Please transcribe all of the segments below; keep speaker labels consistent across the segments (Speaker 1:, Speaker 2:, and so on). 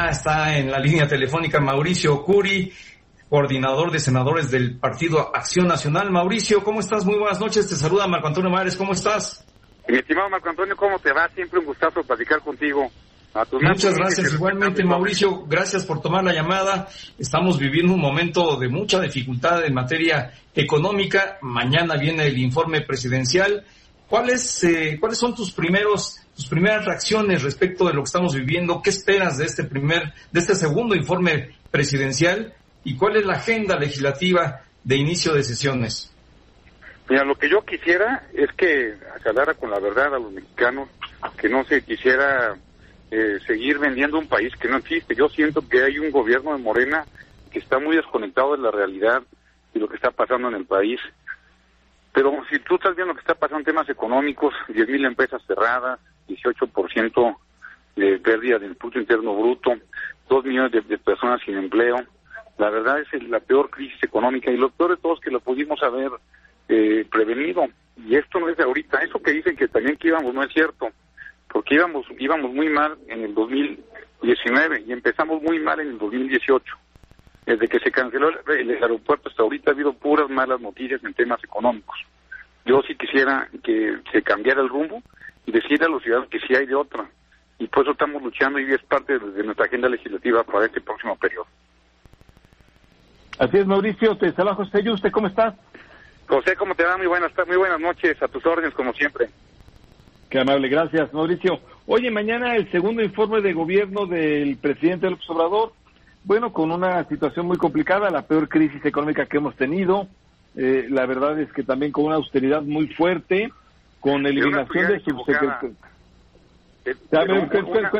Speaker 1: Ya está en la línea telefónica Mauricio Curi, coordinador de senadores del Partido Acción Nacional. Mauricio, ¿cómo estás? Muy buenas noches. Te saluda Marco Antonio Mares. ¿Cómo estás?
Speaker 2: Mi estimado Marco Antonio, ¿cómo te va? Siempre un gustazo platicar contigo.
Speaker 1: Muchas gracias. Igualmente, Mauricio, gracias por tomar la llamada. Estamos viviendo un momento de mucha dificultad en materia económica. Mañana viene el informe presidencial. ¿Cuáles, eh, ¿Cuáles son tus primeros, tus primeras reacciones respecto de lo que estamos viviendo? ¿Qué esperas de este primer, de este segundo informe presidencial? ¿Y cuál es la agenda legislativa de inicio de sesiones?
Speaker 2: Mira, lo que yo quisiera es que aclarara con la verdad a los mexicanos que no se quisiera eh, seguir vendiendo un país que no existe. Yo siento que hay un gobierno de Morena que está muy desconectado de la realidad y lo que está pasando en el país. Pero si tú estás viendo que está pasando en temas económicos, 10.000 empresas cerradas, 18% de pérdida del Producto Interno Bruto, 2 millones de, personas sin empleo, la verdad es la peor crisis económica y lo peor de todo es que lo pudimos haber eh, prevenido. Y esto no es de ahorita. Eso que dicen que también que íbamos no es cierto, porque íbamos, íbamos muy mal en el 2019 y empezamos muy mal en el 2018. Desde que se canceló el, aeropuerto hasta ahorita ha habido puras malas noticias en temas económicos. Yo sí quisiera que se cambiara el rumbo y decirle a los ciudadanos que sí hay de otra. Y por eso estamos luchando y es parte de nuestra agenda legislativa para este próximo periodo.
Speaker 3: Así es, Mauricio. Te saluda José. ¿Usted cómo está?
Speaker 2: José, ¿cómo te va? Muy buenas, muy buenas noches. A tus órdenes, como siempre.
Speaker 3: Qué amable. Gracias, Mauricio. Oye, mañana el segundo informe de gobierno del presidente López Obrador bueno, con una situación muy complicada, la peor crisis económica que hemos tenido. Eh, la verdad es que también con una austeridad muy fuerte, con eliminación de subsecretarios.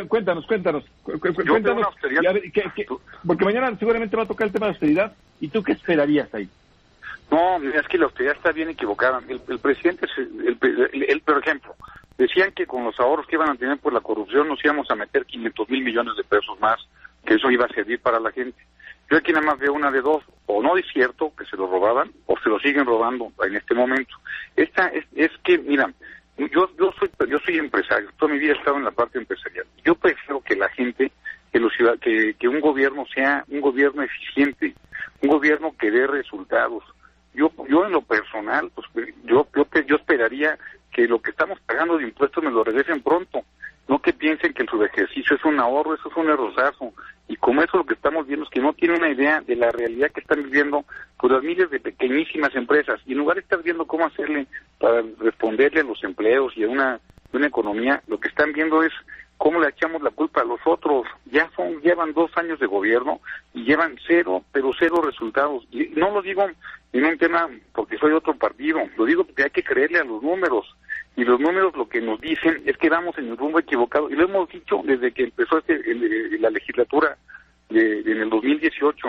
Speaker 3: Cuéntanos, cuéntanos, cuéntanos. porque mañana seguramente va a tocar el tema de austeridad. ¿Y tú qué esperarías ahí?
Speaker 2: No, es que la austeridad está bien equivocada. El, presidente, el, por ejemplo, decían que con los ahorros que iban a tener por la corrupción nos íbamos a meter 500 mil millones de pesos más que eso iba a servir para la gente. Yo aquí nada más veo una de dos, o no es cierto que se lo robaban, o se lo siguen robando en este momento. Esta es, es que, mira, yo, yo soy yo soy empresario, toda mi vida he estado en la parte empresarial. Yo prefiero que la gente, que, los, que, que un gobierno sea un gobierno eficiente, un gobierno que dé resultados. Yo, yo en lo personal, pues yo, yo, yo esperaría que lo que estamos pagando de impuestos me lo regresen pronto no que piensen que el ejercicio es un ahorro, eso es un errorazo. Y como eso lo que estamos viendo es que no tienen una idea de la realidad que están viviendo por las miles de pequeñísimas empresas. Y en lugar de estar viendo cómo hacerle para responderle a los empleos y a una, una economía, lo que están viendo es cómo le echamos la culpa a los otros. Ya son, llevan dos años de gobierno y llevan cero, pero cero resultados. Y no lo digo en un tema porque soy otro partido, lo digo porque hay que creerle a los números y los números lo que nos dicen es que vamos en el rumbo equivocado y lo hemos dicho desde que empezó este, la legislatura de, en el 2018.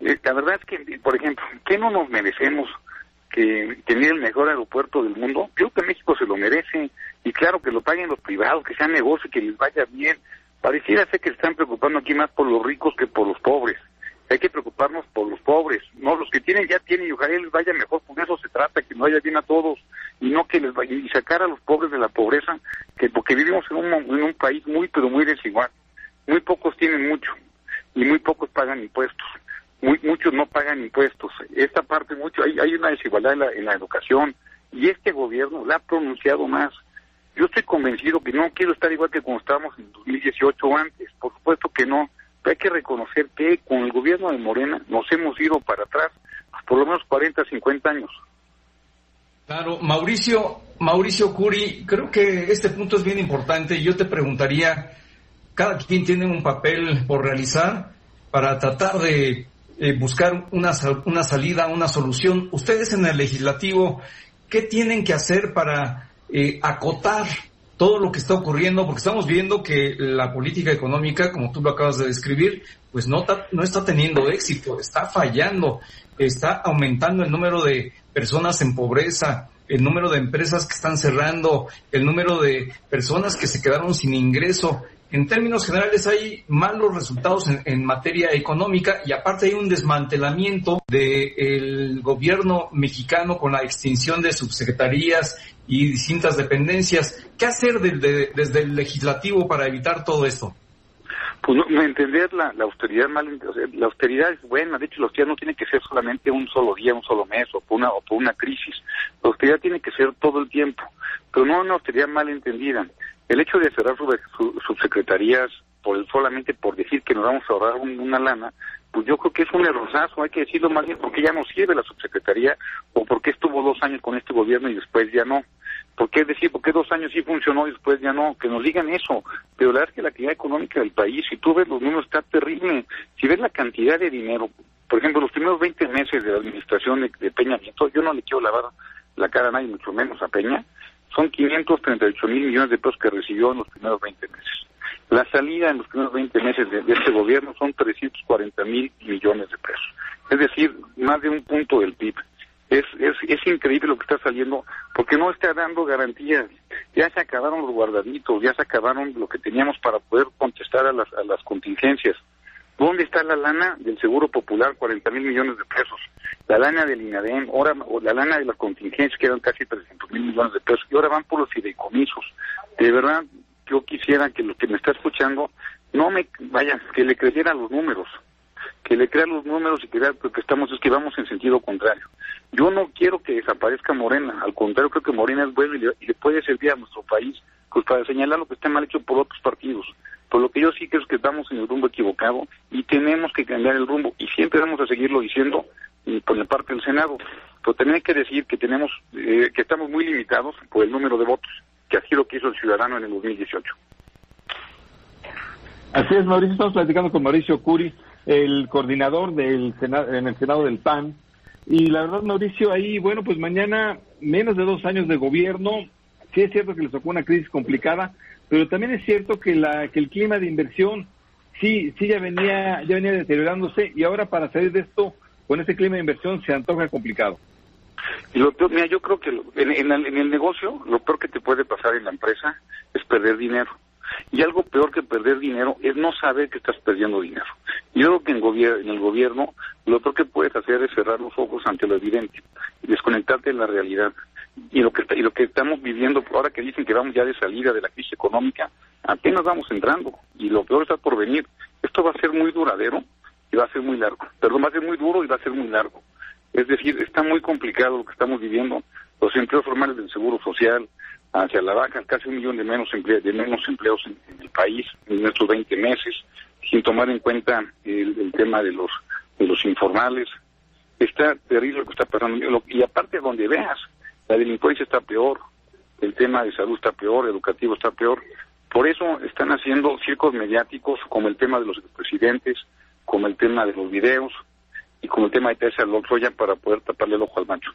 Speaker 2: Eh, la verdad es que, por ejemplo, ¿qué no nos merecemos que tener el mejor aeropuerto del mundo? Creo que México se lo merece y claro que lo paguen los privados, que sea negocio, que les vaya bien. Pareciera ser que están preocupando aquí más por los ricos que por los pobres hay que preocuparnos por los pobres, no los que tienen ya tienen y ojalá les vaya mejor, por eso se trata, que nos vaya bien a todos y no que les vaya y sacar a los pobres de la pobreza, que porque vivimos en un, país muy pero muy desigual, muy pocos tienen mucho y muy pocos pagan impuestos, muy muchos no pagan impuestos, esta parte mucho hay, hay una desigualdad en la, en la educación y este gobierno la ha pronunciado más. Yo estoy convencido que no quiero estar igual que cuando estábamos en 2018 o antes, por supuesto que no, hay que reconocer que con el gobierno de Morena nos hemos ido para atrás por lo menos 40, 50 años.
Speaker 1: Claro, Mauricio, Mauricio Curi, creo que este punto es bien importante. Yo te preguntaría, cada quien tiene un papel por realizar para tratar de eh, buscar una, una salida, una solución. Ustedes en el legislativo, ¿qué tienen que hacer para eh, acotar todo lo que está ocurriendo, porque estamos viendo que la política económica, como tú lo acabas de describir, pues no, no está teniendo éxito, está fallando, está aumentando el número de personas en pobreza, el número de empresas que están cerrando, el número de personas que se quedaron sin ingreso. En términos generales hay malos resultados en, materia económica y aparte hay un desmantelamiento del gobierno mexicano con la extinción de subsecretarías y distintas dependencias. ¿Qué hacer desde el legislativo para evitar todo esto?
Speaker 2: Pues no, entender la, austeridad mal, la austeridad es buena, de hecho la austeridad no tiene que ser solamente un solo día, un solo mes o por una, o por una crisis, la austeridad tiene que ser todo el tiempo, pero no una austeridad mal entendida. El hecho de cerrar subsecretarías por solamente por decir que nos vamos a ahorrar una lana, pues yo creo que es un errorazo, hay que decirlo más bien porque ya no sirve la subsecretaría o porque estuvo dos años con este gobierno y después ya no. ¿Por qué decir, por qué dos años sí funcionó y después ya no? Que nos digan eso. Pero la verdad es que la actividad económica del país, si tú ves los números, está terrible. Si ves la cantidad de dinero, por ejemplo, los primeros 20 meses de la administración de, Peña Nieto, yo no le quiero lavar la cara a nadie, mucho menos a Peña, son 538 mil millones de pesos que recibió en los primeros 20 meses. La salida en los primeros 20 meses de, este gobierno son 340 mil millones de pesos. Es decir, más de un punto del PIB. Es, es, es increíble lo que está saliendo porque no está dando garantías. Ya se acabaron los guardaditos, ya se acabaron lo que teníamos para poder contestar a las, contingencias. ¿Dónde está la lana del Seguro Popular, 40 mil millones de pesos? La lana del INADEM, ahora, la lana de las contingencias, que eran casi 300 mil millones de pesos, y ahora van por los fideicomisos. De verdad, yo quisiera que lo que me está escuchando no me vaya, que le creyera los números, que le crea los números y que vea que estamos, es que vamos en sentido contrario. Yo no quiero que desaparezca Morena, al contrario, creo que Morena es bueno y le, puede servir a nuestro país pues para señalar lo que está mal hecho por otros partidos. Por lo que yo sí creo es que estamos en el rumbo equivocado y tenemos que cambiar el rumbo y siempre vamos a seguirlo diciendo y por la parte del Senado. Pero también hay que decir que tenemos, eh, que estamos muy limitados por el número de votos que así lo quiso el ciudadano en el 2018.
Speaker 3: Así es, Mauricio, estamos platicando con Mauricio Curi, el coordinador del en el Senado del PAN. Y la verdad, Mauricio, ahí, bueno, pues mañana menos de dos años de gobierno, sí es cierto que les tocó una crisis complicada, pero también es cierto que, la, que el clima de inversión sí, sí ya venía, ya venía deteriorándose y ahora para salir de esto, con ese clima de inversión se antoja complicado.
Speaker 2: Y lo peor, mira, yo creo que en, el, negocio lo peor que te puede pasar en la empresa es perder dinero. Y algo peor que perder dinero es no saber que estás perdiendo dinero. Yo creo que en, en el gobierno lo peor que puedes hacer es cerrar los ojos ante lo evidente y desconectarte de la realidad. Y lo que y lo que estamos viviendo ahora que dicen que vamos ya de salida de la crisis económica, apenas vamos entrando y lo peor está por venir. Esto va a ser muy duradero y va a ser muy largo. Perdón, va a ser muy duro y va a ser muy largo. Es decir, está muy complicado lo que estamos viviendo. Los empleos formales del Seguro Social hacia la baja, casi un millón de menos, de menos empleos en, el país en estos 20 meses, sin tomar en cuenta el, tema de los, de los informales. Está terrible lo que está pasando. Y aparte, donde veas, la delincuencia está peor, el tema de salud está peor, educativo está peor. Por eso están haciendo circos mediáticos como el tema de los presidentes, como el tema de los videos, y con el tema de Teresa ya para poder taparle el ojo al macho.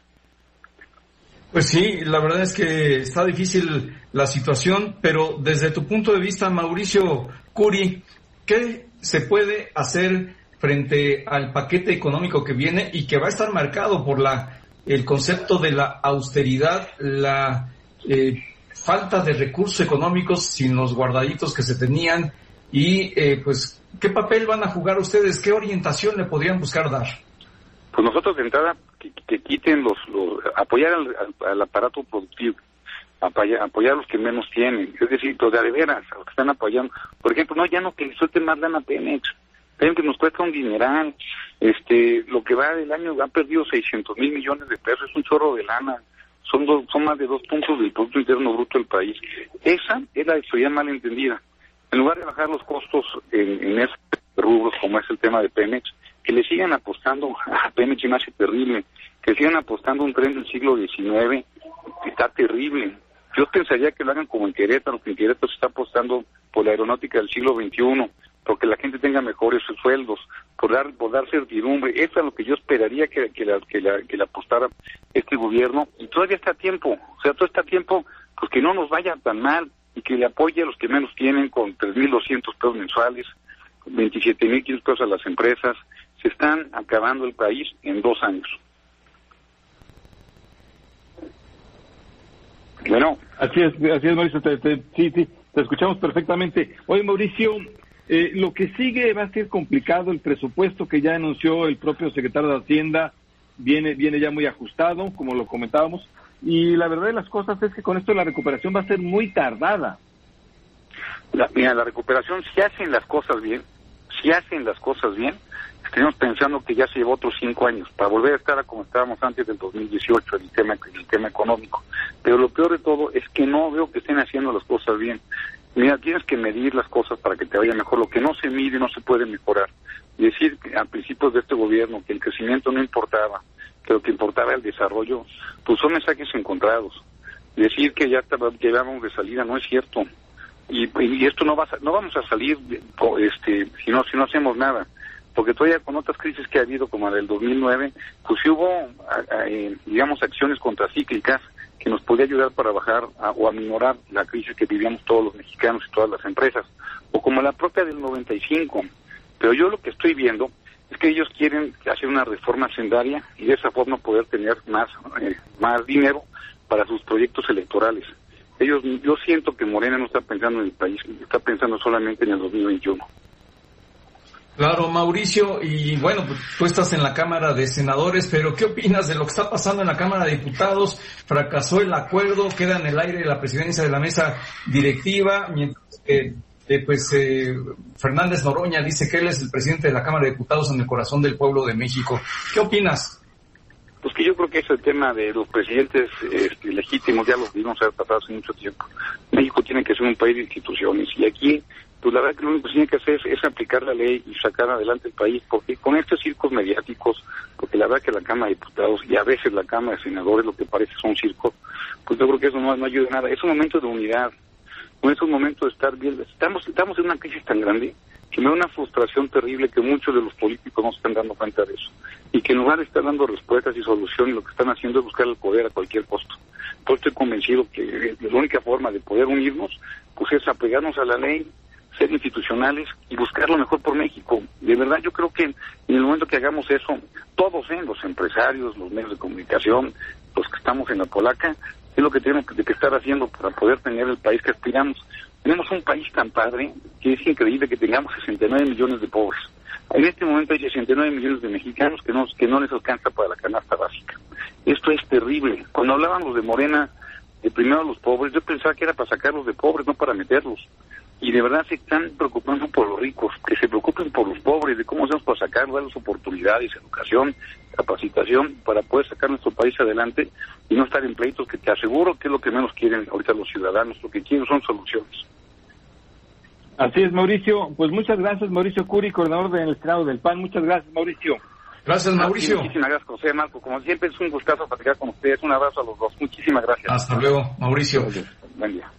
Speaker 1: Pues sí, la verdad es que está difícil la situación, pero desde tu punto de vista, Mauricio Curi, ¿qué se puede hacer frente al paquete económico que viene y que va a estar marcado por la el concepto de la austeridad, la eh, falta de recursos económicos sin los guardaditos que se tenían y eh, pues ¿Qué papel van a jugar ustedes? ¿Qué orientación le podrían buscar dar?
Speaker 2: Pues nosotros de entrada que, quiten los, apoyar al, aparato productivo, apoyar, a los que menos tienen, es decir, los de veras, a los que están apoyando. Por ejemplo, no, ya no que suelten más lana Pemex, que nos cuesta un dineral, este, lo que va del año ha perdido 600 mil millones de pesos, es un chorro de lana, son, dos, son más de dos puntos del Producto Interno Bruto del país. Esa es la historia mal entendida en lugar de bajar los costos en, en esos rubros como es el tema de Pemex, que le sigan apostando a Pemex y me hace terrible, que sigan apostando un tren del siglo XIX, está terrible. Yo pensaría que lo hagan como en Querétaro, que en Querétaro se está apostando por la aeronáutica del siglo XXI, porque la gente tenga mejores sueldos, por dar, por dar certidumbre. Eso es lo que yo esperaría que, que, la, que, la, que la apostara este gobierno. Y todavía está a tiempo, o sea, todo está a tiempo, pues que no nos vaya tan mal y que le apoye a los que menos tienen con 3.200 pesos mensuales, 27.500 pesos a las empresas. Se están acabando el país en dos años.
Speaker 3: Bueno. Así es, así es, Mauricio. sí, sí, te escuchamos perfectamente. Oye, Mauricio, eh, lo que sigue va a ser complicado. El presupuesto que ya anunció el propio secretario de Hacienda viene, viene ya muy ajustado, como lo comentábamos. Y la verdad de las cosas es que con esto la recuperación va a ser muy tardada.
Speaker 2: La, mira, la recuperación, si hacen las cosas bien, si hacen las cosas bien, estamos pensando que ya se llevó otros cinco años para volver a estar como estábamos antes del 2018 en el tema, en el tema económico. Pero lo peor de todo es que no veo que estén haciendo las cosas bien. Mira, tienes que medir las cosas para que te vaya mejor. Lo que no se mide no se puede mejorar. Decir que a principios de este gobierno que el crecimiento no importaba, lo que importaba el desarrollo, pues son mensajes encontrados. Decir que ya llevamos de salida no es cierto. Y, y esto no va a, no vamos a salir este si no si no hacemos nada porque todavía con otras crisis que ha habido como la del 2009 pues hubo eh, digamos acciones contracíclicas que nos podía ayudar para bajar o aminorar la crisis que vivíamos todos los mexicanos y todas las empresas, o como la propia del 95. Pero yo lo que estoy viendo es que ellos quieren hacer una reforma sendaria y de esa forma poder tener más, eh, más dinero para sus proyectos electorales. Ellos, yo siento que Morena no está pensando en el país, está pensando solamente en el 2021.
Speaker 1: Claro, Mauricio, y bueno, pues, tú estás en la Cámara de Senadores, pero ¿qué opinas de lo que está pasando en la Cámara de Diputados? Fracasó el acuerdo, queda en el aire la presidencia de la mesa directiva, mientras que eh, pues eh, Fernández Noroña dice que él es el presidente de la Cámara de Diputados en el corazón del pueblo de México. ¿Qué opinas?
Speaker 2: Pues que yo creo que es el tema de los presidentes este, legítimos, ya los vimos haber pasado hace mucho tiempo. México tiene que ser un país de instituciones y aquí pues la verdad que lo único que tiene que hacer es, aplicar la ley y sacar adelante el país, porque con estos circos mediáticos, porque la verdad que la Cámara de Diputados y a veces la Cámara de Senadores lo que parece son circos, pues yo creo que eso no, no ayuda nada. Es un momento de unidad, no es un momento de estar bien. Estamos, estamos en una crisis tan grande que me da una frustración terrible que muchos de los políticos no se están dando cuenta de eso y que en lugar de estar dando respuestas y soluciones, lo que están haciendo es buscar el poder a cualquier costo. Pues estoy convencido que la única forma de poder unirnos pues es apegarnos a la ley, ser institucionales y buscar lo mejor por México. De verdad, yo creo que en el momento que hagamos eso, todos, ¿eh? los empresarios, los medios de comunicación, los que estamos en la polaca, es lo que tenemos que, que estar haciendo para poder tener el país que aspiramos. Tenemos un país tan padre que es increíble que tengamos 69 millones de pobres. En este momento hay 69 millones de mexicanos que no, que no les alcanza para la canasta básica. Esto es terrible. Cuando hablábamos de Morena, de primero los pobres, yo pensaba que era para sacarlos de pobres, no para meterlos y de verdad se están preocupando por los ricos, que se preocupen por los pobres, de cómo hacemos para sacar, darles oportunidades, educación, capacitación, para poder sacar nuestro país adelante y no estar en pleitos que te aseguro que es lo que menos quieren ahorita los ciudadanos, lo que quieren son soluciones.
Speaker 3: Así es, Mauricio. Pues muchas gracias, Mauricio Curi, coordinador del Estado del PAN. Muchas gracias, Mauricio.
Speaker 1: Gracias, Mauricio.
Speaker 2: muchísimas gracias, José Marco. Como siempre, es un gustazo platicar con ustedes. Un abrazo a los dos. Muchísimas gracias.
Speaker 1: Hasta luego, Mauricio.
Speaker 2: Buen día.